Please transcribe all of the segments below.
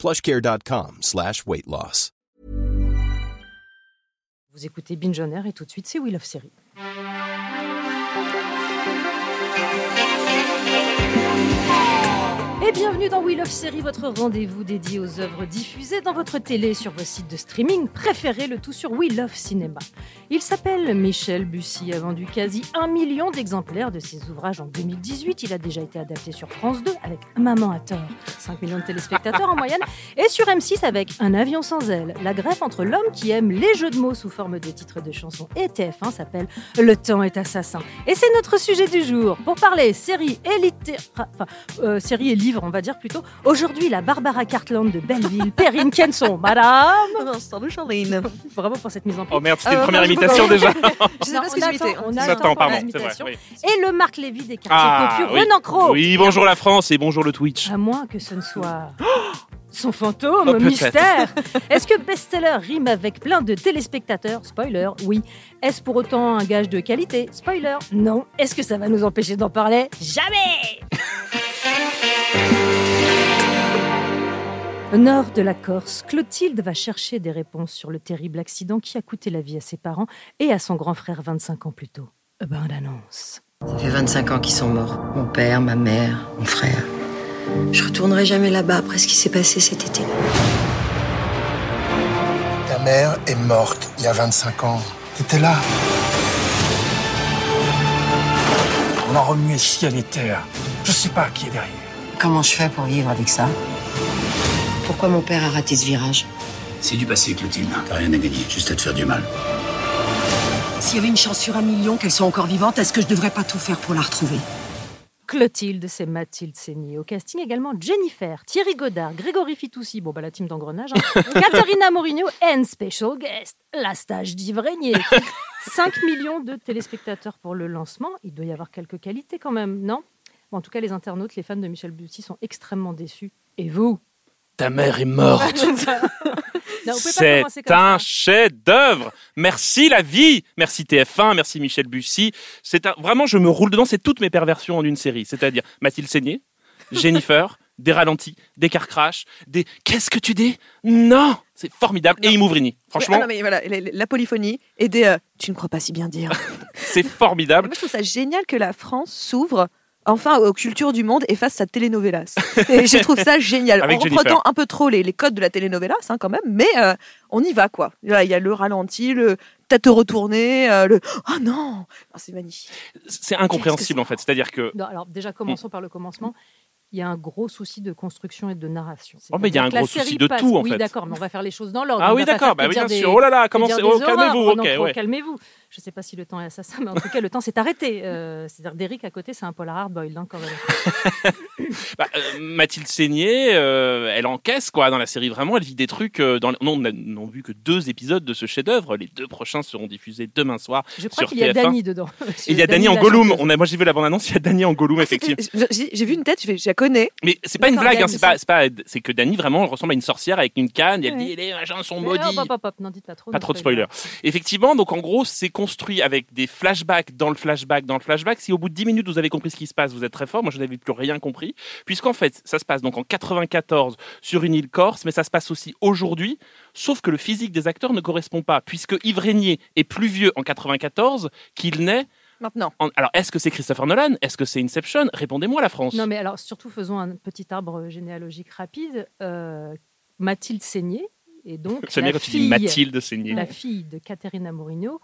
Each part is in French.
plushcare.com slash weight loss. Vous écoutez Binge On Air et tout de suite, c'est Wheel of Series. Bienvenue dans Wheel of Series, votre rendez-vous dédié aux œuvres diffusées dans votre télé sur vos sites de streaming préférés, le tout sur Wheel of Cinéma. Il s'appelle Michel Bussy, a vendu quasi un million d'exemplaires de ses ouvrages en 2018. Il a déjà été adapté sur France 2 avec Maman à tort, 5 millions de téléspectateurs en moyenne, et sur M6 avec Un avion sans aile. La greffe entre l'homme qui aime les jeux de mots sous forme de titres de chansons et TF1 s'appelle Le temps est assassin. Et c'est notre sujet du jour. Pour parler série et euh, série et livre, on va dire plutôt. Aujourd'hui, la Barbara Cartland de Belleville, Perrine Kenson. Madame. Bravo pour cette mise en Oh place. merde, c'était Euh, une première moi, je imitation déjà. Je sais pas ce on que j'imitais. on pour pardon, vrai. oui. Et le Marc Lévy des quartiers Ah, populaires, oui. Renan Cros. Oui, bonjour la France et bonjour le Twitch. À moins que ce ne soit son fantôme, Oh, mystère. Est-ce que best-seller rime avec plein de téléspectateurs? Spoiler, oui. Est-ce pour autant un gage de qualité? Spoiler, non. Est-ce que ça va nous empêcher d'en parler? Jamais Au nord de la Corse, Clotilde va chercher des réponses sur le terrible accident qui a coûté la vie à ses parents et à son grand frère 25 ans plus tôt. Bande annonce. Ça fait 25 ans qu'ils sont morts. Mon père, ma mère, mon frère. Je retournerai jamais là-bas après ce qui s'est passé cet été. Ta mère est morte il y a 25 ans. T'étais là. On a remué ciel et terre. Je sais pas qui est derrière. Comment je fais pour vivre avec ça Pourquoi mon père a raté ce virage C'est du passé, Clotilde. T'as rien à gagner, juste à te faire du mal. S'il y avait une chance sur un million qu'elle soit encore vivante, est-ce que je devrais pas tout faire pour la retrouver Clotilde, c'est Mathilde Seigny. Au casting également Jennifer, Thierry Godard, Grégory Fitoussi, bon bah la team d'engrenage, hein, Caterina Mourinho and special guest, la stage d'Yves Régnier. 5 millions de téléspectateurs pour le lancement. Il doit y avoir quelques qualités quand même, non? Bon, En tout cas, les internautes, les fans de Michel Bussy sont extrêmement déçus. Et vous? Ta mère est morte. C'est un chef-d'œuvre. Merci la vie. Merci TF1. Merci Michel Bussy. C'est un- vraiment, je me roule dedans. C'est toutes mes perversions en une série. C'est-à-dire Mathilde Seigné, Jennifer, des ralentis, des car crash, des qu'est-ce que tu dis? Non, c'est formidable. Et Imouvrini. Franchement, Ah non, mais voilà, la, polyphonie et des euh, tu ne crois pas si bien dire. c'est formidable. moi, je trouve ça génial que la France s'ouvre enfin aux cultures du monde et fasse sa telenovelas. Et je trouve ça génial. Avec en Jennifer. reprenant un peu trop les, les codes de la telenovelas, hein, quand même, mais euh, on y va, quoi. Là, Il y a le ralenti, le tête retournée, euh, le oh non, c'est magnifique. C'est incompréhensible en fait. C'est-à-dire que Non, alors déjà, commençons par le commencement. Il y a un gros souci de construction et de narration. Oh, mais il y a un gros souci de passe- tout, en oui, fait. d'accord, mais on va faire les choses dans l'ordre. ah oui d'accord. Bah oui bien des- sûr. Oh là là, Oh, calmez-vous. Ok ouais. calmez-vous. Je ne sais pas si le temps est assassin, mais en tout cas, le temps s'est arrêté. Euh, C'est-à-dire d'Eric à côté, c'est un polar hard boiled hein, quand même. Bah, euh, Mathilde Seigné, euh, elle encaisse quoi dans la série vraiment. Elle vit des trucs. dans... Non, on n'a vu que deux épisodes de ce chef-d'œuvre. Les deux prochains seront diffusés demain soir. Je crois qu'il y a TF1. Dany dedans. Il y a Dany en Gollum. moi j'ai vu la bande-annonce. Il y a Dany en Gollum Ah, effectivement. J'ai vu une tête, je, connais. Mais c'est pas une blague. Hein, c'est pas, pas. C'est que Dany vraiment ressemble à une sorcière avec une canne. Et elle dit les machins sont maudits. hop, hop, hop, hop, n'en dites pas trop. Pas ne trop de spoilers. Effectivement, donc en gros, c'est construit avec des flashbacks dans le flashback dans le flashback. Si au bout de 10 minutes vous avez compris ce qui se passe, vous êtes très fort. Moi, je n'avais plus rien compris, puisqu'en fait, ça se passe donc en 94 sur une île corse, mais ça se passe aussi aujourd'hui. Sauf que le physique des acteurs ne correspond pas, puisque Yves Régnier est plus vieux en 94 qu'il n'est. Maintenant. en- Alors, est-ce que c'est Christopher Nolan? Est-ce que c'est Inception? Répondez-moi, la France. Non, mais alors surtout faisons un petit arbre généalogique rapide. Euh, Mathilde Seigné et donc J'aime la bien quand tu dis fille, Mathilde Seigné. la fille de Caterina Mourinho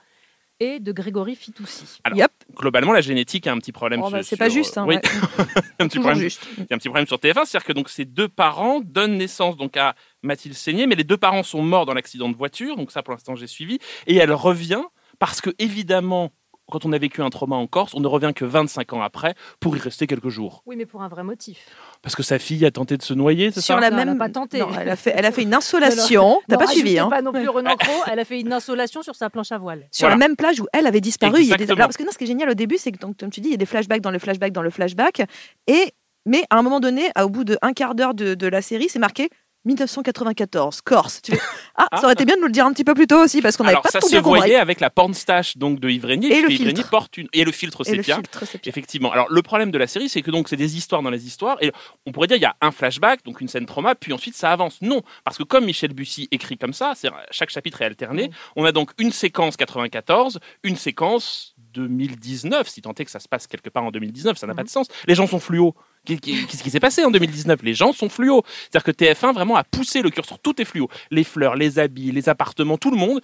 et de Grégory Fitoussi. Alors, Yep. Globalement, la génétique a un petit problème. Oh, bah, c'est pas juste. Hein, oui, ouais. un petit problème juste. Il y a un petit problème sur TF1, c'est-à-dire que donc ces deux parents donnent naissance donc à Mathilde Seigné, mais les deux parents sont morts dans l'accident de voiture, donc ça pour l'instant j'ai suivi, et elle revient parce que évidemment quand on a vécu un trauma en Corse, on ne revient que 25 ans après pour y rester quelques jours. Oui, mais pour un vrai motif. Parce que sa fille a tenté de se noyer, c'est Sur ça la Non, elle même. a pas tenté. Non, elle a fait, elle a fait une insolation. T'as pas suivi, hein pas non plus Renan Cros, elle a fait une insolation sur sa planche à voile. Sur Voilà. la même plage où elle avait disparu. Il y a des... Exactement. Alors, parce que non, ce qui est génial au début, c'est que, donc, comme tu dis, il y a des flashbacks dans le flashback, dans le flashback. Et, mais à un moment donné, à- au bout d'un quart d'heure de, de la série, c'est marqué 1994, Corse. Tu fais, ah, ça aurait été bien de nous le dire un petit peu plus tôt aussi, parce qu'on n'avait pas ça tout se bien compris. voyait avec la pornstache donc de Yves Régnier, Et le Yves Régnier porte une et le filtre Et le sépia. Effectivement. Alors le problème de la série, c'est que donc c'est des histoires dans les histoires, et on pourrait dire il y a un flashback, donc une scène trauma, puis ensuite ça avance. Non, parce que comme Michel Bussy écrit comme ça, c'est chaque chapitre est alterné. On a donc une séquence 94, une séquence 2019, si tant est que ça se passe quelque part en 2019, ça n'a pas de sens. Les gens sont fluo. Qu'est- Qu'est-ce qui s'est passé en 2019 Les gens sont fluo. C'est-à-dire que TF1 vraiment a poussé le curseur, tout est fluo. Les fleurs, les habits, les appartements, tout le monde.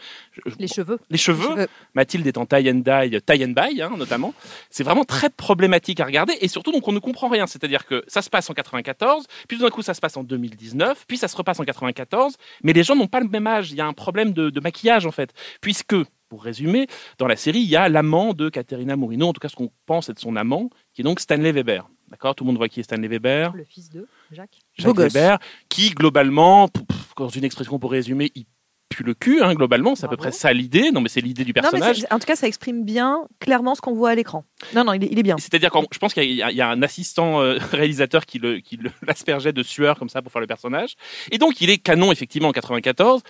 Les cheveux. les cheveux. Mathilde est en tie and dye, tie and hein, notamment. C'est vraiment très problématique à regarder et surtout donc on ne comprend rien. C'est-à-dire que ça se passe en 94, puis tout d'un coup ça se passe en 2019, puis ça se repasse en 94, mais les gens n'ont pas le même âge. Il y a un problème de, de maquillage en fait, puisque pour résumer, dans la série, il y a l'amant de Caterina Morino, en tout cas ce qu'on pense être son amant, qui est donc Stanley Weber. D'accord Tout le monde voit qui est Stanley Weber. Le fils de Jacques. Jacques Beau gosse. Weber, qui globalement, dans une expression pour résumer, il pue le cul, hein, globalement, c'est à peu près ça l'idée. Non, mais c'est l'idée du Non, mais personnage. en tout cas, ça exprime bien clairement ce qu'on voit à l'écran. Non, non, il est, il est bien. C'est-à-dire que je pense qu'il y, a- il y a un assistant euh, réalisateur qui le- qui le- l'aspergeait de sueur comme ça pour faire le personnage. Et donc il est canon effectivement en 94.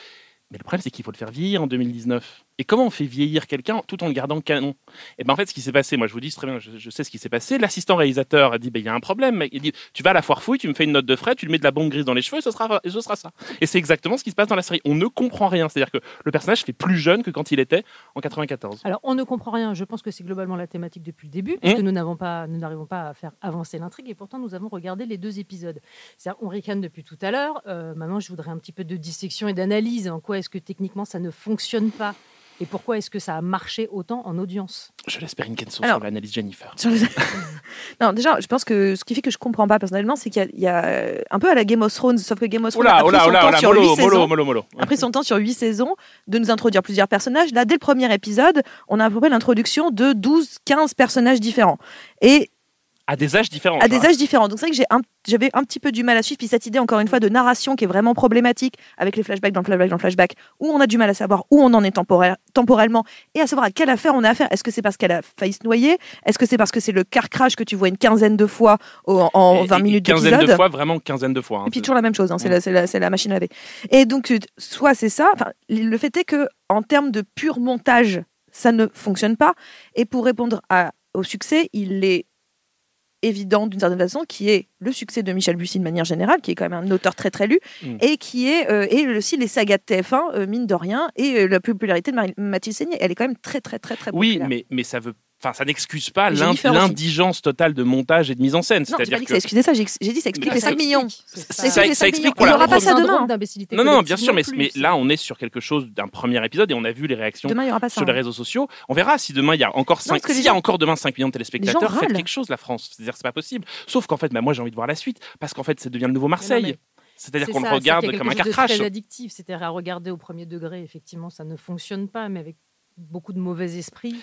Mais le problème c'est qu'il faut le faire vieillir en 2019. Et comment on fait vieillir quelqu'un tout en le gardant canon? Et ben en fait ce qui s'est passé, moi je vous dis très bien, je, je sais ce qui s'est passé. L'assistant réalisateur a dit ben, il y a un problème. Il dit tu vas à la foire fouille, tu me fais une note de frais, tu lui mets de la bombe grise dans les cheveux, et ce sera et ce sera ça. Et c'est exactement ce qui se passe dans la série. On ne comprend rien. C'est-à-dire que le personnage fait plus jeune que quand il était en 94. Alors, on ne comprend rien. Je pense que c'est globalement la thématique depuis le début, Mmh. puisque nous n'avons pas, nous n'arrivons pas à faire avancer l'intrigue, et pourtant nous avons regardé les deux épisodes. C'est-à-dire, on ricane depuis tout à l'heure. Euh, maintenant, je voudrais un petit peu de dissection et d'analyse. En quoi est-ce que techniquement ça ne fonctionne pas et pourquoi est-ce que ça a marché autant en audience? Je laisse Perrine Kenso Alors- sur l'analyse Jennifer. Sur non, déjà, je pense que ce qui fait que je comprends pas personnellement, c'est qu'il y a- il y, a un peu à la Game of Thrones, sauf que Game of Thrones Oula, a pris oula, son oula, temps sur huit mollo, saisons. mollo, mollo, mollo. a pris son temps sur huit saisons de nous introduire plusieurs personnages. Là, dès le premier épisode, on a à peu près l'introduction de 12-15 personnages différents. Et À des âges différents. à des âges différents. Donc c'est vrai que un- j'avais un petit peu du mal à suivre. Puis cette idée, encore une fois, de narration qui est vraiment problématique avec les flashbacks dans le flashback dans le flashback, où on a du mal à savoir où on en est temporel- temporellement et à savoir à quelle affaire on a affaire. Est-ce que c'est parce qu'elle a failli se noyer? Est-ce que c'est parce que c'est le car crash que tu vois une quinzaine de fois en Et- 20 et- minutes Quinzaine de d'épisode fois, vraiment quinzaine de fois. hein. et puis C'est- toujours la même chose, hein, c'est Ouais. la, c'est la- machine à laver. Et donc, euh, soit c'est ça, le fait est que en termes de pur montage, ça ne fonctionne pas. Et pour répondre à- au succès, il est évident d'une certaine façon qui est le succès de Michel Bussy de manière générale, qui est quand même un auteur très très lu, Mm. et qui est euh, et aussi les sagas de TF1 euh, mine de rien et euh, la popularité de Marie- Mathilde Seigné, elle est quand même très très très très Oui, populaire. mais, mais ça veut. Enfin, ça n'excuse pas l'indigence totale de montage et de mise en scène. non, j'ai pas C'est-à-dire dit que que. ça excusait ça, j'ai dit ça explique Bah, les ça 5 millions. C'est Ça Ça- explique les ça 5 explique millions. pour Il la n'y aura pas ça demain. Non, non, bien sûr, mais, là, on est sur quelque chose d'un premier épisode et on a vu les réactions Demain, il n'y aura pas ça. sur les hein. réseaux sociaux. On verra si demain il y a encore Non, 5 parce que les s'il y a encore demain 5 millions de téléspectateurs, faites quelque chose la France. C'est-à-dire que c'est pas possible. Sauf qu'en fait, bah, moi j'ai envie de voir la suite parce qu'en fait, ça devient le nouveau Marseille. C'est-à-dire C'est qu'on le regarde c'est qu'il y a comme un quelque car chose de crash. très addictif, c'est-à-dire à regarder au premier degré, effectivement, ça ne fonctionne pas, mais avec beaucoup de mauvais esprit.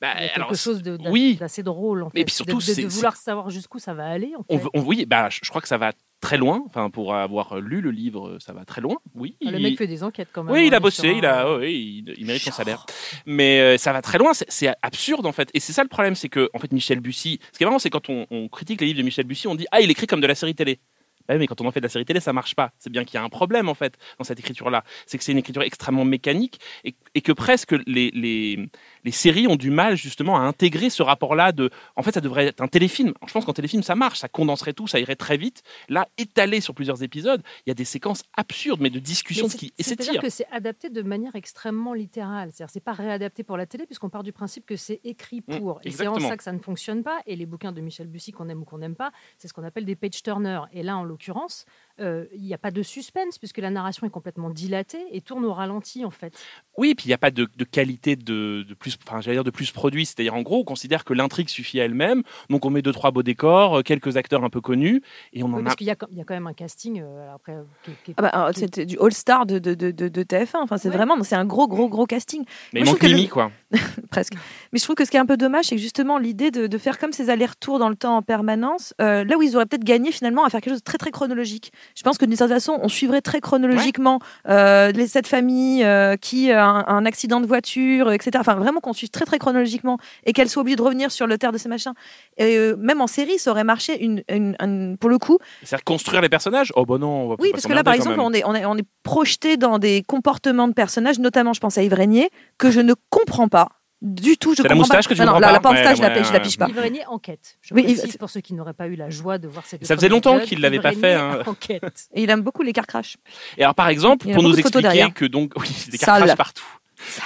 Bah, Il y a quelque alors, chose oui. d'assez drôle, en fait. Mais puis surtout, de, de- de vouloir savoir jusqu'où ça va aller, en fait. On veut- on- oui, bah, je crois que ça va très loin. Enfin, pour avoir lu le livre, ça va très loin. Oui. Ah, Le il- mec fait des enquêtes quand même. Oui, il hein, a bossé, sur il, a, oui, il, il mérite son salaire. Mais euh, ça va très loin, c'est- absurde en fait. Et c'est ça le problème, c'est que en fait Michel Bussy, ce qui est marrant, c'est quand on, on critique les livres de Michel Bussy, on dit ah il écrit comme de la série télé. Bah mais quand on en fait de la série télé, ça marche pas. C'est bien qu'il y a un problème en fait dans cette écriture-là. C'est que c'est une écriture extrêmement mécanique et, et que presque les, les, les séries ont du mal justement à intégrer ce rapport-là de. En fait, ça devrait être un téléfilm. Je pense qu'en téléfilm, ça marche, ça condenserait tout, ça irait très vite. Là, étalé sur plusieurs épisodes, il y a des séquences absurdes, mais de discussions qui et C'est-à-dire s'étirent. que c'est adapté de manière extrêmement littérale. C'est-à-dire c'est pas réadapté pour la télé puisqu'on part du principe que c'est écrit Mm, pour. et c'est en ça que ça ne fonctionne pas. Et les bouquins de Michel Bussy qu'on aime ou qu'on n'aime pas, c'est ce qu'on appelle des page turners. Et là, en l'occurrence, euh, il n'y a pas de suspense puisque la narration est complètement dilatée et tourne au ralenti en fait. Oui, puis il n'y a pas de, de qualité de, de plus, enfin j'allais dire de plus produit. C'est-à-dire en gros, on considère que l'intrigue suffit à elle-même. Donc on met deux trois beaux décors, euh, quelques acteurs un peu connus, et on Oui, en a. parce qu'il y, a quand- il y a quand même un casting euh, après. euh, qui qui Ah bah, qui- c'était du All-Star de, de, de, de- de TF1. Enfin, c'est Ouais. vraiment, c'est un gros, gros, gros casting. Mais Moi, il manque Mimi, le- quoi. presque. Mais je trouve que ce qui est un peu dommage, c'est que justement l'idée de, de faire comme ces allers-retours dans le temps en permanence, euh, là où ils auraient peut-être gagné finalement à faire quelque chose de très très chronologique. Je pense que d'une certaine façon, on suivrait très chronologiquement euh, les, cette famille euh, qui a un, un accident de voiture, etc. Enfin vraiment qu'on suive très très chronologiquement et qu'elle soit obligée de revenir sur le terre de ces machins. Et, même en série, ça aurait marché une, une- un- pour le coup. C'est-à-dire construire les personnages? Oh bah non, on va Oui, parce que là, par exemple, s'emmerder on est, on, est, on est projeté dans des comportements de personnages, notamment, je pense à Yves Régnier, que je ne comprends pas du tout. Je C'est la comprends moustache pas. que tu Non, non, comprends la, pas la la, Ouais, pige- je la ouais, pige pas. Yves Régnier enquête. Je Oui, précise pour ceux qui n'auraient pas eu la joie de voir cette Ça faisait longtemps qu'il l'avait pas fait, hein. Enquête. Et il aime beaucoup les car crash. Et alors, par exemple, pour nous expliquer que donc, oui, des Sale. cartrages partout.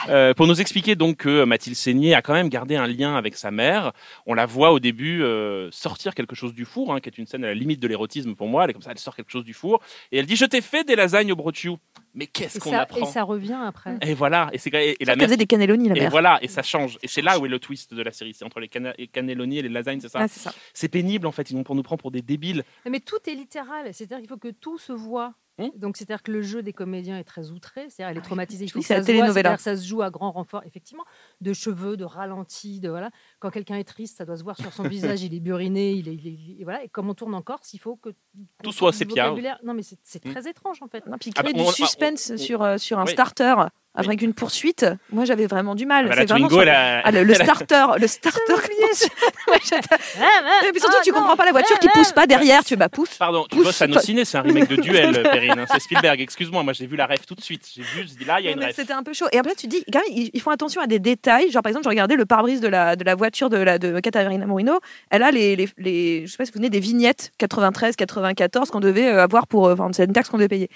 Euh, pour nous expliquer donc que Mathilde Seigné a quand même gardé un lien avec sa mère. On la voit au début euh, sortir quelque chose du four, hein, qui est une scène à la limite de l'érotisme pour moi. Elle est comme ça, elle sort quelque chose du four et elle dit :« Je t'ai fait des lasagnes au brochu. » Mais qu'est-ce Et qu'on apprend et ça revient après. Et voilà. Et c'est et, et la Elle mère. faisait des cannelloni, la Et mère. voilà, et ça change. Et c'est là où est le twist de la série. C'est entre les cannelloni et les lasagnes, c'est ça c'est ça. C'est pénible en fait. Ils nous, on nous prend pour des débiles. Mais tout est littéral, c'est-à-dire qu'il faut que tout se voit. Hmm. Donc, c'est-à-dire que le jeu des comédiens est très outré, c'est-à-dire elle est traumatisée. Il faut que c'est ça la se voit, ça se joue à grand renfort, effectivement, de cheveux, de ralentis, de voilà. Quand quelqu'un est triste, ça doit se voir sur son visage, il est buriné, il est, il est- et voilà. Et comme on tourne en Corse, il faut que Tout soit sépia. Non, mais c'est Hmm. très étrange en fait. Non, puis Ah créer bah, du on- on- suspense on- sur, euh, sur un Oui. starter avec une poursuite, moi j'avais vraiment du mal. Ah bah, la vraiment Twingo, Ah, le, starter, le starter. Et puis surtout, Ah, tu non. comprends pas la voiture qui pousse pas derrière. Tu fais bah pousse. Pardon, tu Pousse, bosses à nos ciné, c'est un remake de Duel, Perrine. hein, C'est Spielberg, excuse-moi, moi j'ai vu la ref tout de suite. J'ai vu, je dis là, il y a une ref. C'était un peu chaud. Et après, tu dis, quand même, ils, font attention à des détails. Genre, par exemple, je regardais le pare-brise de la, de la voiture de, la, de Catarina Morino. Elle a les, les, les- je sais pas si vous venez des vignettes 93, 94 qu'on devait euh, avoir pour, euh, enfin, c'est une taxe qu'on devait payer.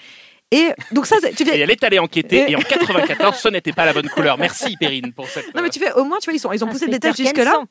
Et donc ça, tu Et fais, elle est allée enquêter, Et- et en 94, ce n'était pas la bonne couleur. Merci, Perrine, pour cette. non mais tu fais, au moins, tu vois, ils, sont, ils ont poussé le détail Inspecteur jusque là.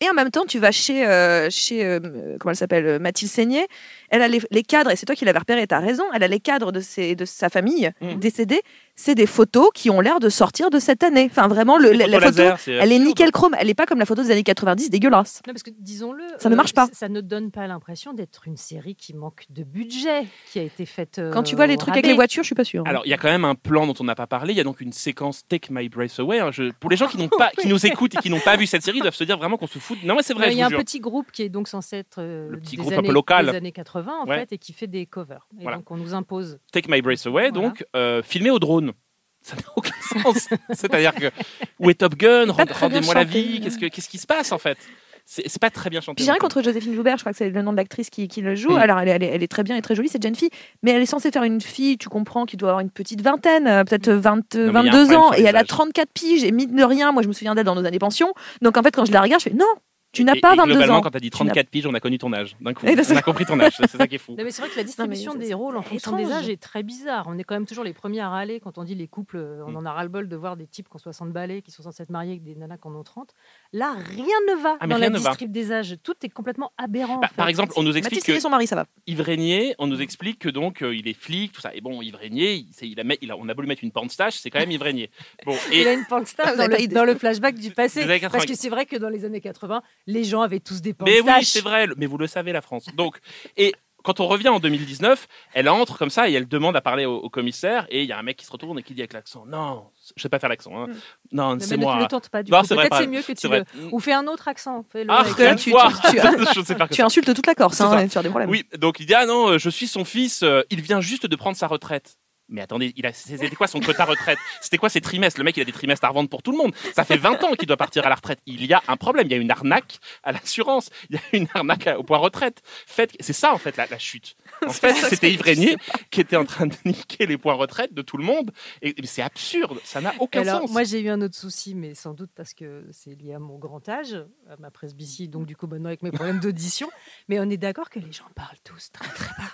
Et en même temps, tu vas chez, euh, chez euh, comment elle s'appelle, euh, Mathilde Seigné. Elle a les, les cadres, et c'est toi qui l'avais repéré, tu as raison, elle a les cadres de, ses, de sa famille Mm. décédée. C'est des photos qui ont l'air de sortir de cette année. Enfin, vraiment, le, la, la photo, elle est nickel chrome. Elle n'est pas comme la photo des années 90, dégueulasse. Non, parce que disons-le, euh, Ça ne marche pas. Ça ne donne pas l'impression d'être une série qui manque de budget, qui a été faite. euh, Quand tu vois les trucs avec les voitures, je suis pas sûre. Alors, il y a quand même un plan dont on n'a pas parlé. Il y a donc une séquence Take My Brace Away. hein. Je- Pour les gens qui, n'ont pas, qui nous écoutent et qui n'ont pas vu cette série, ils doivent se dire vraiment qu'on se fout. Non, mais c'est vrai, Euh, Il y a un jure. petit groupe qui est donc censé être euh, Le petit des groupe un peu local. des années 80 en Ouais. fait et qui fait des covers. Et Voilà. donc on nous impose. Take My Brace Away, Voilà. donc euh, filmé au drone. Ça n'a aucun sens. C'est-à-dire que où est Top Gun? Rendez-moi la vie. Qu'est-ce, que, qu'est-ce qui se passe en fait? C'est, pas très bien chanté. J'ai rien plus. contre Joséphine Joubert, je crois que c'est le nom de l'actrice qui, qui le joue. Mm. Alors elle est, elle, est, elle est très bien et très jolie, cette jeune fille, mais elle est censée faire une fille, tu comprends, qui doit avoir une petite vingtaine, euh, peut-être 20, mais il y a un 22 problème ans, et elle a âges. 34 piges, et mine de rien, moi je me souviens d'elle dans nos années pension. Donc en fait, quand je la regarde, je fais non, tu n'as pas et 22 globalement, ans. quand t'as dit Tu n'as- 34 piges, on a connu ton âge. D'un coup, on a compris ton âge. C'est ça qui est fou. Non, mais c'est vrai que la distribution des rôles en fonction des étrange. âges est très bizarre. On est quand même toujours les premiers à râler quand on dit les couples, euh, on Mm. en a ras-le-bol de voir des types qui ont 60 balais, qui sont censés être mariés avec des nanas qui en ont 30. Là, rien ne va Ah, dans rien la ne va. distrib des âges. Tout est complètement aberrant. Bah, en fait. par exemple, on nous explique Mathilde que son mari, ça va? Yves Régnier, on nous explique que donc euh, il est flic, tout ça. Et bon, Yves Régnier, il, a, il a- on a beau lui mettre une pornstache, c'est quand même Yves Régnier. Bon, et Il a une Vous dans, dans le flashback du passé. Des Parce 80. que c'est vrai que dans les années 80, les gens avaient tous des Mais pornstaches. oui, c'est vrai, mais vous le savez, la France. Donc, et quand on revient en 2019, elle entre comme ça et elle demande à parler au, au commissaire. Et il y a un mec qui se retourne et qui dit avec l'accent Non, je sais pas faire l'accent. hein. Mm. Non, Mais c'est ne moi. le tente pas du Non, coup. Peut-être c'est mieux que tu le... Ou fais un autre accent. Fais-le Ah, que une tu- tu- tu- Tu insultes toute la Corse, hein, et faire des problèmes. Oui, donc il dit Ah non, euh, je suis son fils, euh, il vient juste de prendre sa retraite. Mais attendez, il a, c'était quoi son quota retraite? C'était quoi ses trimestres? Le mec, il a des trimestres à revendre pour tout le monde. Ça fait 20 ans qu'il doit partir à la retraite. Il y a un problème, il y a une arnaque à l'assurance, il y a une arnaque au point retraite. Faites, c'est ça en fait la, la chute. En fait, c'était Régnier qui était en train de niquer les points retraite de tout le monde. Et, et c'est absurde, ça n'a aucun Alors, sens. moi, j'ai eu un autre souci, mais sans doute parce que c'est lié à mon grand âge, à ma presbytie, donc du coup, maintenant avec mes problèmes d'audition. Mais on est d'accord que les gens parlent tous très très bas.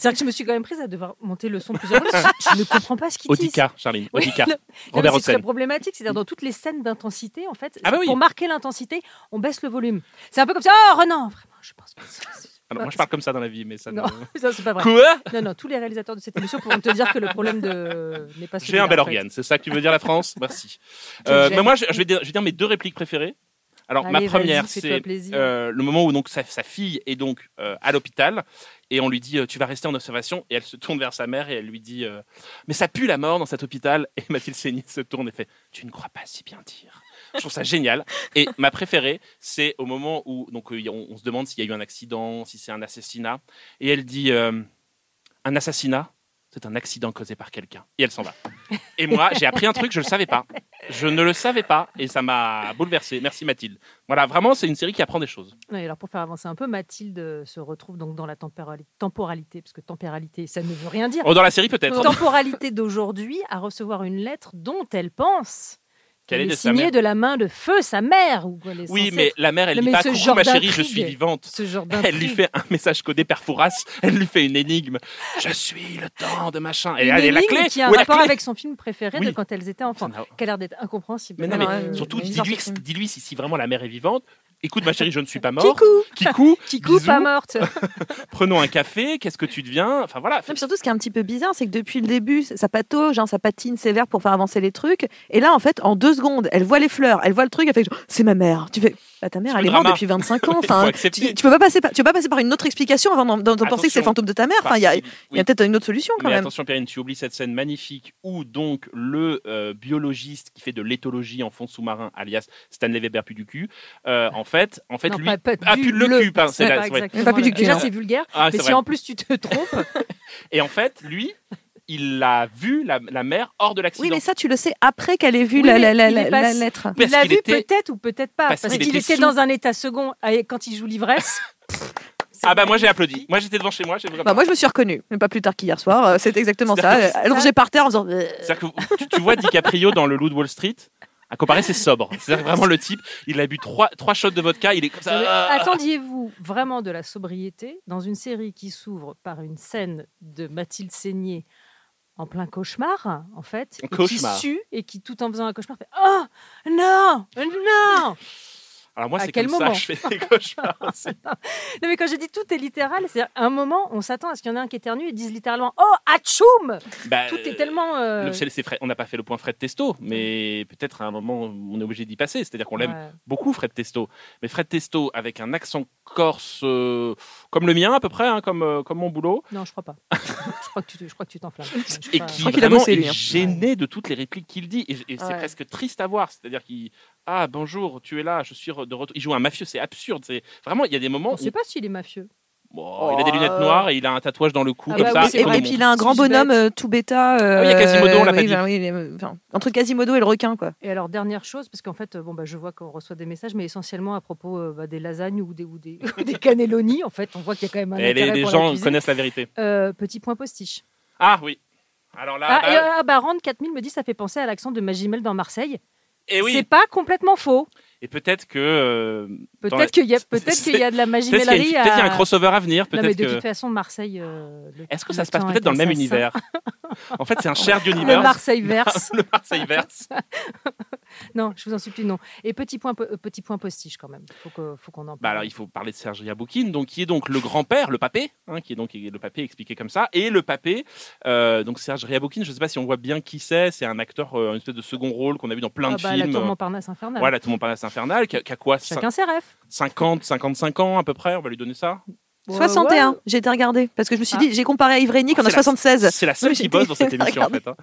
C'est-à-dire que je me suis quand même prise à devoir monter le son plusieurs fois. parce que Je ne comprends pas ce qu'ils disent. Audica, Charline, Oui, Audica. non, non, mais Robert C'est très Hossein. problématique. C'est-à-dire dans toutes les scènes d'intensité, en fait, Ah bah oui. pour marquer l'intensité, on baisse le volume. C'est un peu comme ça. Oh, Renan, vraiment, je pense que ça, c'est- Ah non, moi je parle comme ça dans la vie, mais ça. Non, ne- ça, c'est pas vrai. Quoi? Non, non, tous les réalisateurs de cette émission pourront te dire que le problème de... n'est pas J'ai celui-là, un bel en fait. organe, c'est ça que tu veux dire la France? Merci. Euh, mais moi, je, je vais dire, je vais dire mes deux répliques préférées. Alors, ma première, c'est euh, le moment où donc sa, sa fille est donc euh, à l'hôpital et on lui dit euh, tu vas rester en observation et elle se tourne vers sa mère et elle lui dit euh, mais ça pue la mort dans cet hôpital et Mathilde Seigné se tourne et fait tu ne crois pas si bien dire Je trouve ça génial. Et ma préférée, c'est au moment où donc on, on se demande s'il y a eu un accident, si c'est un assassinat, et elle dit un assassinat, c'est un accident causé par quelqu'un. Et elle s'en va. Et moi, j'ai appris un truc, je le savais pas. Je ne le savais pas, et ça m'a bouleversé. Merci Mathilde. Voilà, vraiment, c'est une série qui apprend des choses. Ouais, alors pour faire avancer un peu, Mathilde euh, se retrouve donc dans la temporalité, parce que temporalité, ça ne veut rien dire. Oh, dans la série peut-être. Temporalité d'aujourd'hui à recevoir une lettre dont elle pense Qu'elle est de est sa mère. de la main de feu sa mère. Ou Oui, mais la mère, elle Non, dit pas coucou genre ma chérie, je suis vivante. ce genre Elle lui fait un message codé per Fouras. Elle lui fait une énigme. Je suis le temps de machin. Et Une elle est la clé. qui a un Où rapport avec son film préféré de quand elles étaient enfants, qui a l'air d'être incompréhensible. Mais non, mais euh, surtout, dis-lui, de- si vraiment la mère est vivante. Écoute, ma chérie, je ne suis pas mort. Kikou Kikou, pas morte prenons un café. Qu'est-ce que tu deviens? Enfin voilà. Non, surtout, ce qui est un petit peu bizarre, c'est que depuis le début, ça patauge, hein, ça patine sévère pour faire avancer les trucs. Et là, en fait, en deux secondes, elle voit les fleurs, elle voit le truc, elle fait c'est ma mère. Tu fais, bah, ta mère, elle le est morte depuis 25 ans. Enfin, tu, tu peux pas passer par, tu peux pas passer par une autre explication avant d'en- penser que c'est le fantôme de ta mère. Enfin, il y a, peut-être une autre solution quand Mais même. attention, Perrine, tu oublies cette scène magnifique où donc le euh, biologiste qui fait de l'éthologie en fond sous-marin, alias Stanley Weber du cul, euh, en fait, en fait Non, lui, pas- pas ah, du le le. cul, pardon, c'est la- Pas plus la- du cul, Déjà, hein. c'est vulgaire. Ah, mais si vrai. en plus tu te trompes, Et en fait, lui, il a vu la, la mère hors de l'accident. Oui, mais ça, tu le sais après qu'elle ait vu Oui, la, la, la, la- la lettre. Parce il l'a vu était- peut-être ou peut-être pas. Parce Parce, qu'il était sous. dans un état second quand il joue l'ivresse. Ah bah moi j'ai applaudi. Moi j'étais devant chez moi. j'ai fait Bah, moi, je me suis reconnue, mais pas plus tard qu'hier soir. euh, C'est exactement ça. C'est-à-dire Elle rangeait par terre en faisant. euh, C'est-à-dire que tu, tu vois DiCaprio dans le Loup de Wall Street. À comparer, c'est sobre. C'est vraiment le type. Il a bu trois, trois shots de vodka. Il est comme ça. Mais Ah. Attendiez-vous vraiment de la sobriété dans une série qui s'ouvre par une scène de Mathilde Seigné en plein cauchemar, en fait, Un et cauchemar. qui sue et qui, tout en faisant un cauchemar, fait Oh non Non Alors moi c'est quel comme ça moment que je fais des cauchemars. aussi. Non, mais quand je dis tout est littéral, c'est un moment, on s'attend à ce qu'il y en ait un qui éternue et dise littéralement Oh, atchoum Bah, Tout est tellement. euh, le- Fred- on n'a pas fait le point Fred Testo, mais peut-être à un moment on est obligé d'y passer. C'est-à-dire qu'on l'aime beaucoup Fred Testo, mais Fred Testo avec un accent corse euh, comme le mien à peu près, hein, comme euh, comme mon boulot, Non, je crois pas. je crois que tu, je crois que tu t'enflammes. Et qui a vraiment bossé, est hein. gêné de toutes les répliques qu'il dit, et, et c'est presque triste à voir. C'est-à-dire qu'il ah bonjour, tu es là, je suis de retour. Il joue un mafieux, c'est absurde. C'est vraiment il y a des moments. On où- sait pas s'il est mafieux. Bon, il a des lunettes noires et il a un tatouage dans le cou Ah comme bah ça. oui, Et, puis il a un grand bonhomme euh, tout bêta. Ah oui, il y a Quasimodo, on l'a oui, pas dit. ben oui, il est- enfin, entre Quasimodo et le requin, quoi. Et alors, dernière chose, parce qu'en fait, euh, bon, bah, je vois qu'on reçoit des messages, mais essentiellement à propos euh, bah, des lasagnes ou des, ou des, ou des cannelloni. En fait, on voit qu'il y a quand même un Et les, pour gens connaissent la vérité. Euh, petit point postiche. Ah oui. Alors là, Ah, bah, et, euh, ah, bah, Rand 4000 me dit ça fait penser à l'accent de Magimel dans Marseille. Et oui. C'est pas complètement faux. Et peut-être que euh, la- Peut-être qu'il y C'est- qu'il y a de la peut-être qu'il y, peut-être qu'il y a un à- crossover à venir. Non, mais de que. toute façon, Marseille. euh, le- Est-ce que ça le se passe peut-être dans le même univers? En fait, c'est un shared Le universe. Marseille verse. Le Marseille verse. non, je vous en supplie, non. Et petit point, po- petit point postiche quand même. Faut que, faut qu'on en parle. Bah alors, il faut parler de Serge Yaboukine, donc qui est donc le grand-père, le papé, hein, qui est donc le papé expliqué comme ça, et le papé, euh, donc Serge Yaboukine, je ne sais pas si on voit bien qui c'est, c'est un acteur, une espèce de second rôle qu'on a vu dans plein Ah de bah, La films. tour Montparnasse infernale. Voilà, tout le monde parle infernal, qui a, qui a quoi Chacun ses rêves. 50, 55 ans à peu près, on va lui donner ça? 61, j'ai été regarder. Parce que je me suis Ah. dit, j'ai comparé à Ivrénique, on Ah, a c'est la- 76. C'est la seule qui bosse dans cette émission en fait. hein.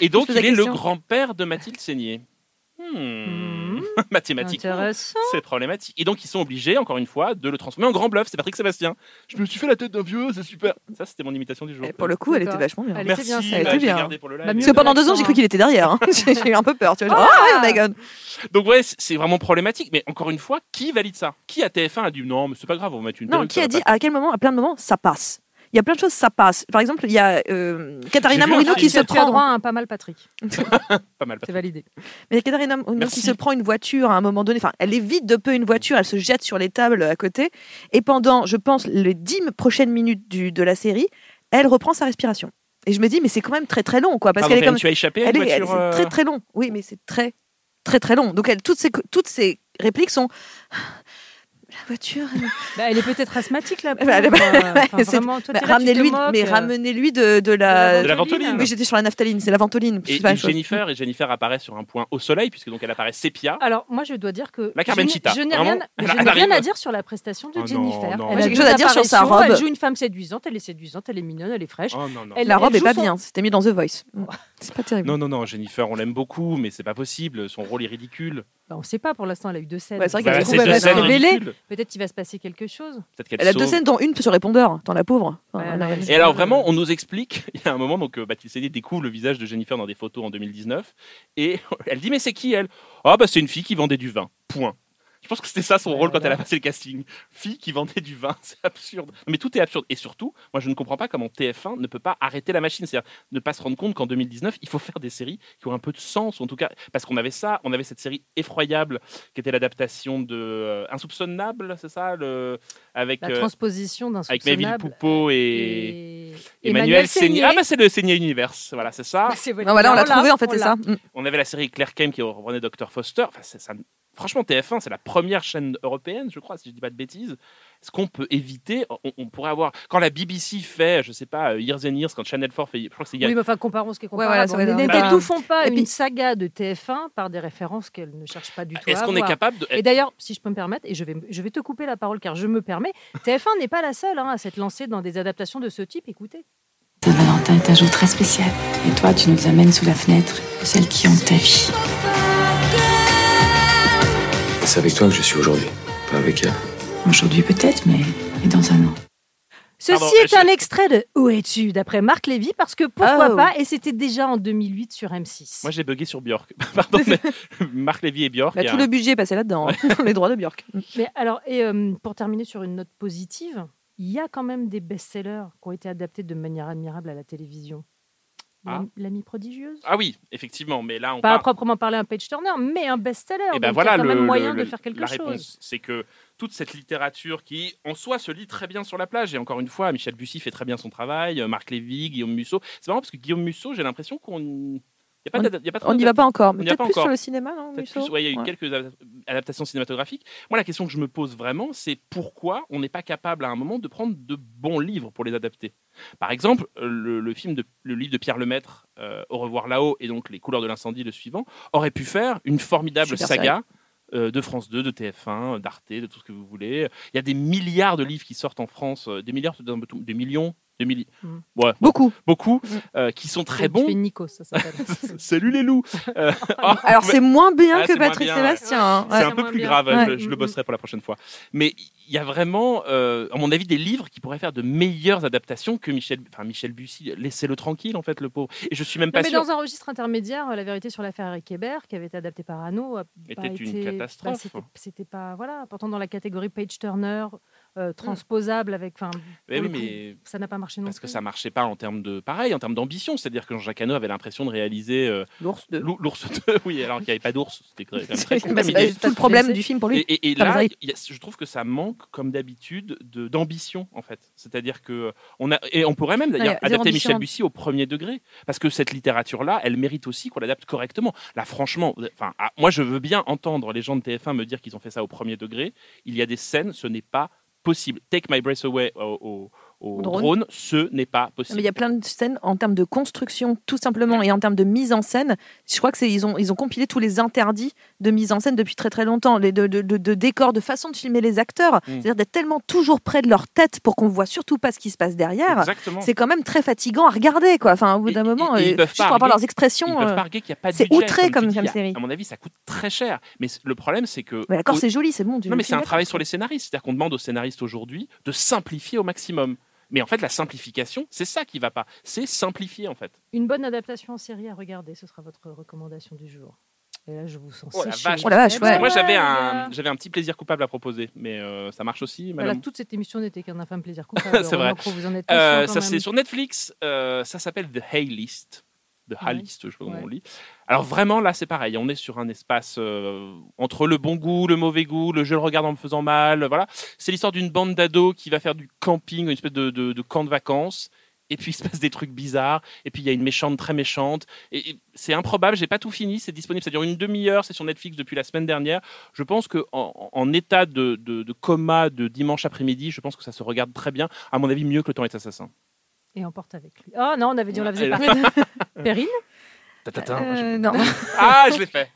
Et donc il est le grand-père de Mathilde Seigné. Hmm. Hmm. Mathématiquement, c'est problématique. Et donc ils sont obligés, encore une fois, de le transformer en grand bluff. C'est Patrick Sébastien. Je me suis fait la tête d'un vieux, c'est super. Ça, c'était mon imitation du jour. Et pour le coup, elle était vachement bien. Elle Merci, était bien, elle bah, était l'ai bien. pour le live. Bah, Parce que pendant deux ans, j'ai cru qu'il était derrière. hein. j'ai eu un peu peur. Tu vois, genre, Ah oh my god. Donc ouais, c'est vraiment problématique. Mais encore une fois, qui valide ça? Qui à TF1 a dit non, mais c'est pas grave, on va mettre une Non, qui ça a dit à quel moment, à plein de moments, ça passe? Il y a plein de choses, ça passe. Par exemple, il y a euh, Katharina Morino qui se Tu as prend. droit à un pas mal, Patrick. Pas mal. C'est validé. Mais il y a Katharina Morino Merci. qui se prend une voiture à un moment donné. Enfin, elle évite de peu une voiture, elle se jette sur les tables à côté. Et pendant, je pense, les dix prochaines minutes du, de la série, elle reprend sa respiration. Et je me dis, mais c'est quand même très très long, quoi. Parce qu'elle est comme. tu as échappé à Elle une est, elle- voiture. c'est euh, très très long. Oui, mais c'est très très très long. Donc elle, toutes ces toutes ces répliques sont. Voiture. Bah, elle est peut-être asthmatique là. Bah, Bah, ramenez-lui, mais euh, ramenez-lui de, de la. De la ventoline. Oui, j'étais sur la naphtaline, c'est la ventoline. Et, et. Jennifer, et Jennifer apparaît sur un point au soleil, puisque donc elle apparaît sépia. Alors, moi, je dois dire que La je Carmen n'ai- Chita, je n'ai rien, à dire sur la prestation de Oh Jennifer. non. Elle a quelque chose à dire sur sa robe. Elle joue une femme séduisante, elle est séduisante, elle est mignonne, elle est fraîche. Oh non. Elle- La robe est pas bien, c'était mis dans The Voice. C'est pas terrible. Non, non, non, Jennifer, on l'aime beaucoup, mais c'est pas possible. Son rôle est ridicule. Bah, on ne sait pas pour l'instant, elle a eu deux scènes. Ouais, c'est vrai Voilà, qu'elle trouve, elle va se révéler. Peut-être qu'il va se passer quelque chose. Peut-être qu'elle Elle a deux scènes, dont une sur répondeur. Dans la pauvre. Enfin, Ouais, on a- non, Et alors vraiment, on nous explique, il y a un moment, donc euh, Mathilde Seigné découvre le visage de Jennifer dans des photos en 2019, et elle dit mais c'est qui elle? Ah bah c'est une fille qui vendait du vin, point. Je pense que c'était ça son Ouais, rôle quand elle a passé le casting. Fille qui vendait du vin, c'est absurde. Mais tout est absurde. Et surtout, moi je ne comprends pas comment TF1 ne peut pas arrêter la machine. C'est-à-dire ne pas se rendre compte qu'en 2019, il faut faire des séries qui ont un peu de sens, en tout cas, parce qu'on avait ça, on avait cette série effroyable qui était l'adaptation de euh, Insoupçonnable, c'est ça le... Avec, La euh, transposition d'un avec soupçonnable. Poupeau et... Et Emmanuel Seigné. Ah bah c'est le Seigné Universe, voilà, c'est ça. Bah, Non, voilà, on l'a trouvé en fait, c'est ça. Mm. On avait la série Claire Kame qui reprenait Dr Foster. Enfin, c'est- ça- franchement, TF1, c'est la première chaîne européenne, je crois, si je dis pas de bêtises. Est-ce qu'on peut éviter on, on pourrait avoir quand la BBC fait, je sais pas, euh, Years and Years, quand Channel 4 fait, je crois que c'est Oui, mais enfin, comparons ce qui est Ouais, voilà, comparable. ça va être Ne- un- N'étouffons pas Et une puis- saga de TF1 par des références qu'elle ne cherche pas du tout Est-ce qu'on est capable de Et d'ailleurs, si je peux me permettre, et je vais, je vais te couper la parole car je me permets, TF1 n'est pas la seule hein, à s'être lancée dans des adaptations de ce type. Écoutez. Saint-Valentin est un jour très spécial. Et toi, tu nous amènes sous la fenêtre de celle qui hante ta vie. C'est avec toi que je suis aujourd'hui, pas avec elle. Aujourd'hui peut-être, mais, dans un an. Ceci Pardon, est un extrait de Où es-tu d'après Marc Lévy parce que pourquoi Oh. pas et c'était déjà en 2008 sur M6. Moi, j'ai bugué sur Björk. Pardon, mais Marc Lévy et Björk. Bah, tout un- le budget est passé là-dedans. hein. Les droits de Björk. Mais alors, et euh, pour terminer sur une note positive, il y a quand même des best-sellers qui ont été adaptés de manière admirable à la télévision. Ah. L'ami- prodigieuse Ah oui, effectivement, mais là, on Pas à parle. proprement parler un page turner, mais un best-seller. Et ben donc voilà il y a quand le, même moyen le- de faire quelque la chose. réponse, c'est que toute cette littérature qui, en soi, se lit très bien sur la plage. Et encore une fois, Michel Bussy fait très bien son travail, euh, Marc Lévy, Guillaume Musso. C'est marrant parce que Guillaume Musso, j'ai l'impression qu'on, y a pas, On- d'ad- il y a pas trop On n'y va pas encore. Mais peut-être plus encore. sur le cinéma, non, ouais, il y a eu Ouais. quelques adap- adaptations cinématographiques. Moi, la question que je me pose vraiment, c'est pourquoi on n'est pas capable à un moment de prendre de bons livres pour les adapter? Par exemple, le, le film de, le livre de Pierre Lemaître, euh, Au revoir là-haut, et donc Les couleurs de l'incendie, le suivant, aurait pu faire une formidable Super saga. euh, de France 2, de TF1, d'Arte, de tout ce que vous voulez. Il y a des milliards de livres qui sortent en France, euh, des milliards, des millions, des milliers, Mm. ouais, Beaucoup. beaucoup, Mm. euh, qui sont très Tu bons. fais Nico, ça s'appelle. Salut les loups Euh, ah, Alors mais- c'est moins bien Ah, que Patrick bien, ouais. Sébastien. hein. C'est Ouais. un peu plus bien. grave, Ouais. je, je le bosserai pour la prochaine fois. Mais il y a vraiment, euh, à mon avis, des livres qui pourraient faire de meilleures adaptations que Michel, enfin Michel Bussy. Laissez-le tranquille, en fait, le pauvre. Et je suis même Non, pas mais sûr. dans un registre intermédiaire, La vérité sur l'affaire Eric Hébert, qui avait été adapté par Anno, a Était pas une été- catastrophe. bah, c'était- pas voilà. Pourtant dans la catégorie page turner, euh, transposable avec, enfin, oui, coup, mais ça n'a pas marché non parce que ça marchait pas en termes de pareil, en termes d'ambition. C'est-à-dire que Jean-Jacques Hano avait l'impression de réaliser euh, L'ours de. l'ou- l'ours 2. Oui, alors qu'il n'y avait pas d'ours. C'était quand même très con Bah, c'est tout le problème du film pour lui. Et, et- là, je trouve que ça manque, comme d'habitude, de- d'ambition en fait. C'est-à-dire que on a et on pourrait même d'ailleurs Ouais, adapter. Michel Bussy au premier degré, parce que cette littérature-là, elle mérite aussi qu'on l'adapte correctement. Là, franchement, enfin, ah, moi, je veux bien entendre les gens de TF1 me dire qu'ils ont fait ça au premier degré. Il y a des scènes, ce n'est pas possible. Take My Breath Away au, au- au drone. drone, ce n'est pas Non, possible. Mais il y a plein de scènes en termes de construction, tout simplement, et en termes de mise en scène. Je crois que c'est ils ont ils ont compilé tous les interdits de mise en scène depuis très très longtemps, les de, de, de, de décors, de façon de filmer les acteurs. Mm. C'est-à-dire d'être tellement toujours près de leur tête pour qu'on voit surtout pas ce qui se passe derrière. Exactement. C'est quand même très fatigant à regarder, quoi. Enfin, au bout Et- d'un moment, et- et ils euh, avoir leurs expressions. Ils peuvent euh, pas qu'il n'y a pas de c'est outré comme- comme série. À mon avis, ça coûte très cher. Mais le problème, c'est que Mais d'accord, au- c'est joli, c'est bon. Non, mais c'est un travail sur les scénaristes. C'est-à-dire qu'on demande aux scénaristes aujourd'hui de simplifier au maximum. Mais en fait, la simplification, c'est ça qui va pas. C'est simplifier, en fait. Une bonne adaptation en série à regarder, ce sera votre recommandation du jour. Et là, je vous sens Oh la vache. Oh la vache, ouais. Moi, j'avais un, j'avais un petit plaisir coupable à proposer. Mais euh, ça marche aussi, Voilà, toute cette émission n'était qu'un infâme plaisir coupable. C'est vrai. Heureusement que Vous en êtes Euh, ça, c'est sur Netflix. Euh, ça s'appelle The Hay List. Ouais. List, je sais pas comment Ouais. on lit. Alors vraiment, là, c'est pareil. On est sur un espace euh, entre le bon goût, le mauvais goût, le je le regarde en me faisant mal. Voilà. C'est l'histoire d'une bande d'ados qui va faire du camping, une espèce de, de- de camp de vacances. Et puis il se passe des trucs bizarres. Et puis il y a une méchante très méchante. Et, et c'est improbable. J'ai pas tout fini. C'est disponible. Ça dure une demi-heure. C'est sur Netflix depuis la semaine dernière. Je pense que en, en état de, de- de coma de dimanche après-midi, je pense que ça se regarde très bien. À mon avis, mieux que le temps est assassin. Et emporte avec lui. Oh non, on avait dit on la faisait pas. Perrine. Euh, non. Ah, je l'ai fait.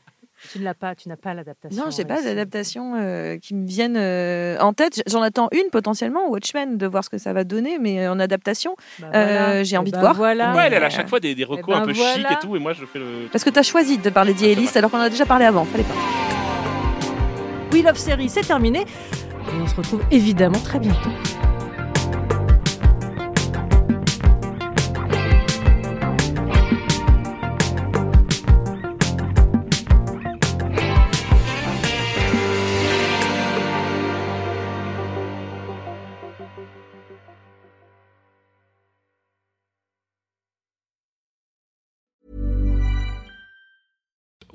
Tu ne l'as pas, tu n'as pas l'adaptation. Non, j'ai pas Alexis. d'adaptation euh, qui me vienne euh, en tête. J'en attends une potentiellement, Watchmen, de voir ce que ça va donner, mais euh, en adaptation. Bah Euh, voilà. j'ai Eh envie de ben voir. Voilà. Ouais, elle, elle a à euh, chaque fois des, des recos eh ben un peu voilà. chic et tout, et moi je fais le. Parce que tu as choisi de parler d'Ellis alors qu'on en a déjà parlé avant. Fallait pas. We Love Série, c'est terminé. Et on se retrouve évidemment très bientôt.